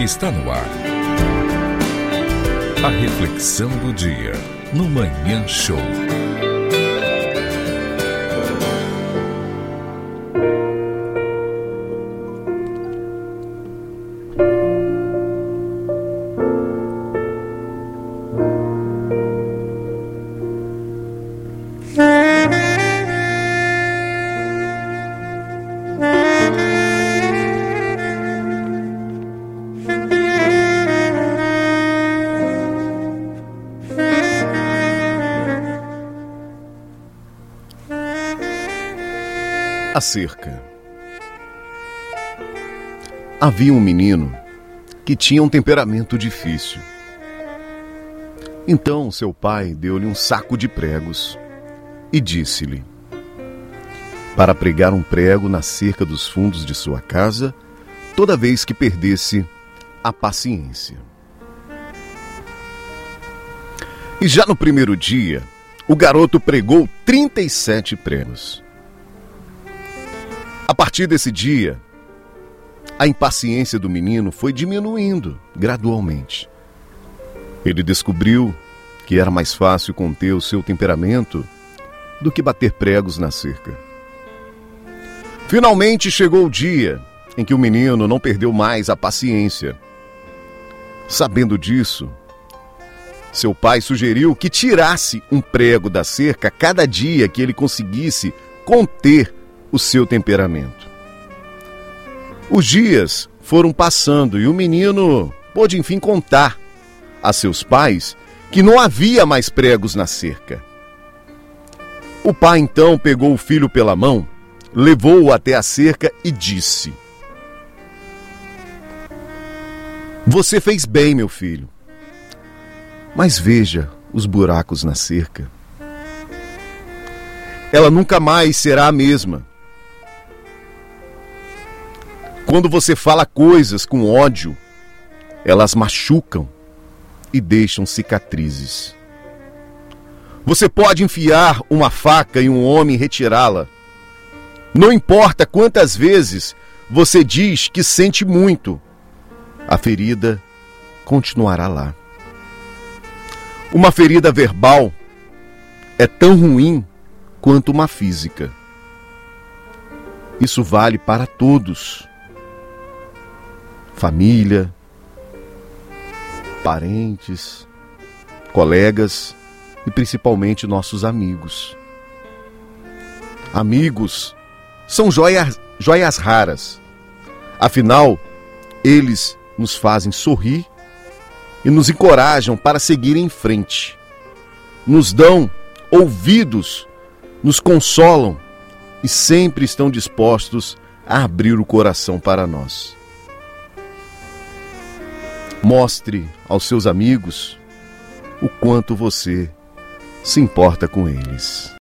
Está no ar. A reflexão do dia no Manhã Show. A cerca. Havia um menino que tinha um temperamento difícil. Então seu pai deu-lhe um saco de pregos e disse-lhe: Para pregar um prego na cerca dos fundos de sua casa, toda vez que perdesse a paciência. E já no primeiro dia, o garoto pregou 37 pregos. A partir desse dia, a impaciência do menino foi diminuindo gradualmente. Ele descobriu que era mais fácil conter o seu temperamento do que bater pregos na cerca. Finalmente chegou o dia em que o menino não perdeu mais a paciência. Sabendo disso, seu pai sugeriu que tirasse um prego da cerca cada dia que ele conseguisse conter o seu temperamento. Os dias foram passando e o menino pôde enfim contar a seus pais que não havia mais pregos na cerca. O pai então pegou o filho pela mão, levou-o até a cerca e disse: Você fez bem, meu filho. Mas veja os buracos na cerca. Ela nunca mais será a mesma. Quando você fala coisas com ódio, elas machucam e deixam cicatrizes. Você pode enfiar uma faca em um homem e retirá-la. Não importa quantas vezes você diz que sente muito, a ferida continuará lá. Uma ferida verbal é tão ruim quanto uma física. Isso vale para todos família, parentes, colegas e principalmente nossos amigos. Amigos são joias, joias raras. Afinal, eles nos fazem sorrir e nos encorajam para seguir em frente. Nos dão ouvidos, nos consolam e sempre estão dispostos a abrir o coração para nós. Mostre aos seus amigos o quanto você se importa com eles.